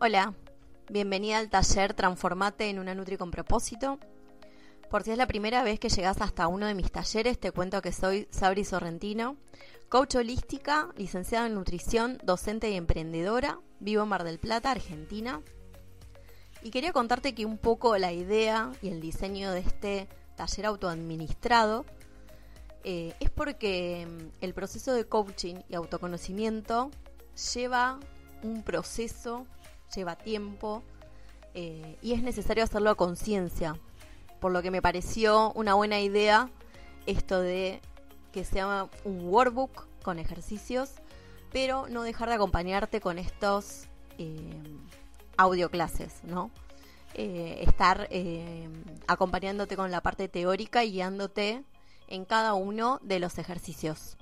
Hola, bienvenida al taller Transformate en una Nutri con propósito. Por si es la primera vez que llegas hasta uno de mis talleres, te cuento que soy Sabri Sorrentino, coach holística, licenciada en nutrición, docente y emprendedora, vivo en Mar del Plata, Argentina. Y quería contarte que un poco la idea y el diseño de este taller autoadministrado eh, es porque mm, el proceso de coaching y autoconocimiento lleva un proceso lleva tiempo eh, y es necesario hacerlo a conciencia. Por lo que me pareció una buena idea esto de que sea un workbook con ejercicios, pero no dejar de acompañarte con estos eh, audio clases, ¿no? Eh, estar acompañándote con la parte teórica y guiándote en cada uno de los ejercicios.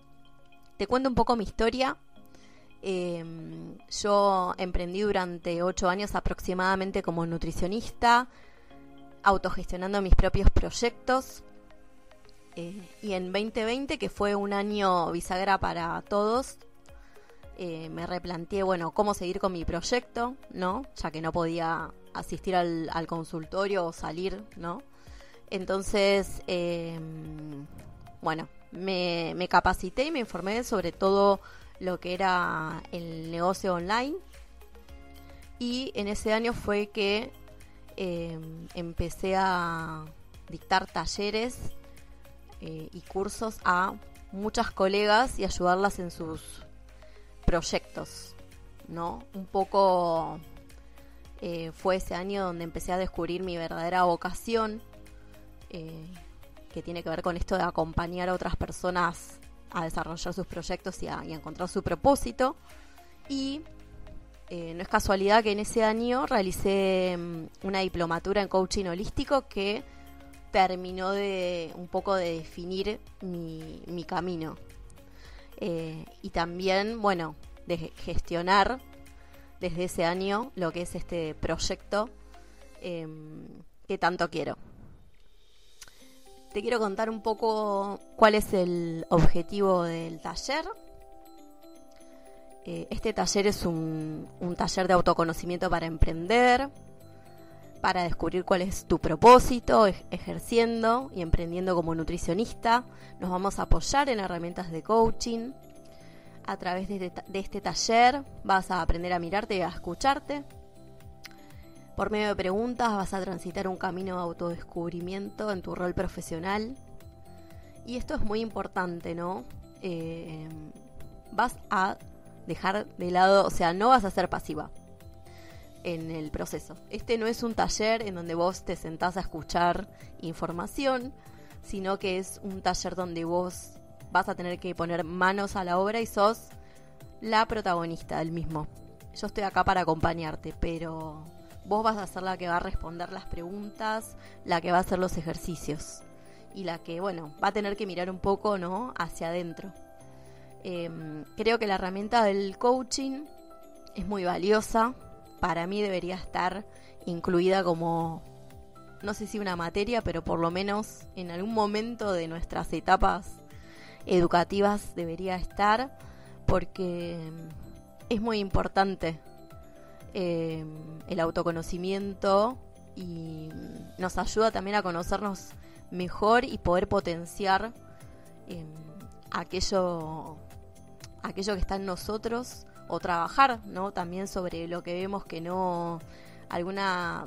Te cuento un poco mi historia Em, yo emprendí durante ocho años aproximadamente como nutricionista, autogestionando mis propios proyectos. Eh, y en 2020, que fue un año bisagra para todos, eh, me replanteé, bueno, cómo seguir con mi proyecto, ¿no? Ya que no podía asistir al, consultorio o salir, ¿no? Entonces, em, bueno, me, me capacité y me informé sobre todo lo que era el negocio online. Y en ese año fue que eh, empecé a dictar talleres eh, y cursos a muchas colegas y ayudarlas en sus proyectos, ¿no? Un poco eh, fue ese año donde empecé a descubrir mi verdadera vocación, que tiene que ver con esto de acompañar a otras personas a desarrollar sus proyectos y a, encontrar su propósito. Y eh, no es casualidad que en ese año realicé mm, una diplomatura en coaching holístico que terminó de un poco de definir mi, camino. Eh, y también, bueno, de gestionar desde ese año lo que es este proyecto em, que tanto quiero te quiero contar un poco cuál es el objetivo del taller. Eh, este taller es un, taller de autoconocimiento para emprender, para descubrir cuál es tu propósito ejerciendo y emprendiendo como nutricionista. Nos vamos a apoyar en herramientas de coaching. A través de este taller vas a aprender a mirarte y a escucharte por medio de preguntas vas a transitar un camino de autodescubrimiento en tu rol profesional. Y esto es muy importante, ¿no? Eh, vas a dejar de lado, o sea, no vas a ser pasiva en el proceso. Este no es un taller en donde vos te sentás a escuchar información, sino que es un taller donde vos vas a tener que poner manos a la obra y sos la protagonista del mismo. Yo estoy acá para acompañarte, pero vos vas a ser la que va a responder las preguntas, la que va a hacer los ejercicios y la que, bueno, va a tener que mirar un poco, ¿no? Hacia adentro. Em, creo que la herramienta del coaching es muy valiosa. Para mí debería estar incluida como, no sé si una materia, pero por lo menos en algún momento de nuestras etapas educativas debería estar porque es muy importante eh, el autoconocimiento y nos ayuda también a conocernos mejor y poder potenciar eh, aquello, aquello que está en nosotros o trabajar ¿no? también sobre lo que vemos que no, alguna,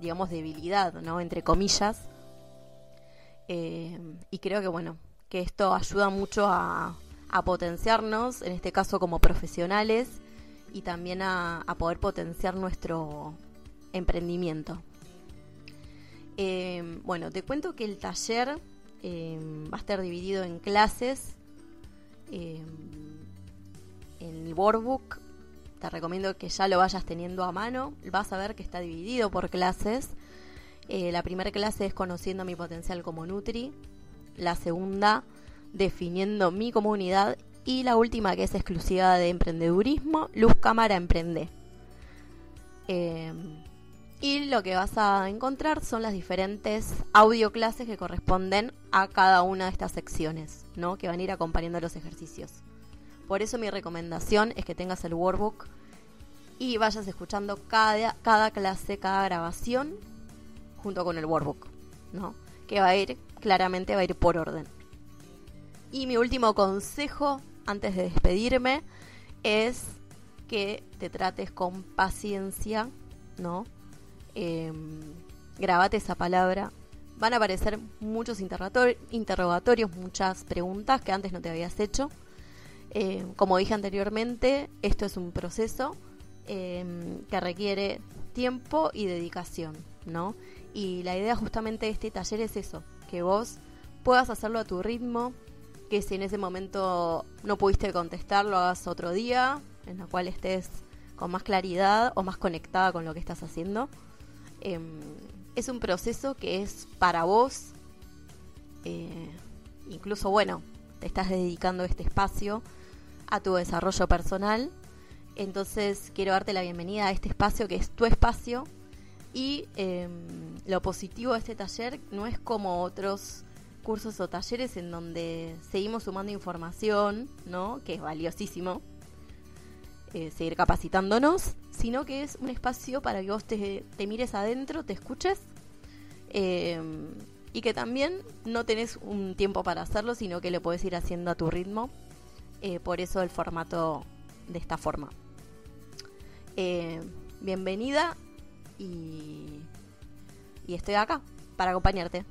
digamos, debilidad, ¿no? entre comillas. Eh, y creo que bueno, que esto ayuda mucho a potenciarnos, en este caso como profesionales, y también a, poder potenciar nuestro emprendimiento. Eh, bueno, te cuento que el taller eh, va a estar dividido en clases. Eh, en el workbook te recomiendo que ya lo vayas teniendo a mano. Vas a ver que está dividido por clases. la primera clase es conociendo mi potencial como Nutri. La segunda, definiendo mi comunidad y la última que es exclusiva de emprendedurismo, Luz Cámara Emprende. Eh, y lo que vas a encontrar son las diferentes audio clases que corresponden a cada una de estas secciones, ¿no? que van a ir acompañando los ejercicios. Por eso mi recomendación es que tengas el workbook y vayas escuchando cada, cada clase, cada grabación junto con el workbook, ¿no? Que va a ir, claramente va a ir por orden. Y mi último consejo antes de despedirme es que te trates con paciencia, ¿no? Eh, grabate esa palabra. Van a aparecer muchos interrogatorios, muchas preguntas que antes no te habías hecho. Eh, como dije anteriormente, esto es un proceso em, que requiere tiempo y dedicación, ¿no? Y la idea justamente de este taller es eso, que vos puedas hacerlo a tu ritmo, que si en ese momento no pudiste contestar, lo hagas otro día, en la cual estés con más claridad o más conectada con lo que estás haciendo. Em, es un proceso que es para vos, eh, incluso bueno, te estás dedicando este espacio a tu desarrollo personal. Entonces quiero darte la bienvenida a este espacio que es tu espacio. Y em, lo positivo de este taller no es como otros cursos o talleres en donde seguimos sumando información, ¿no? Que es valiosísimo. Eh, seguir capacitándonos, sino que es un espacio para que vos te, mires adentro, te escuches eh, y que también no tenés un tiempo para hacerlo, sino que lo podés ir haciendo a tu ritmo. Eh, por eso el formato de esta forma. bienvenida y, y estoy acá para acompañarte.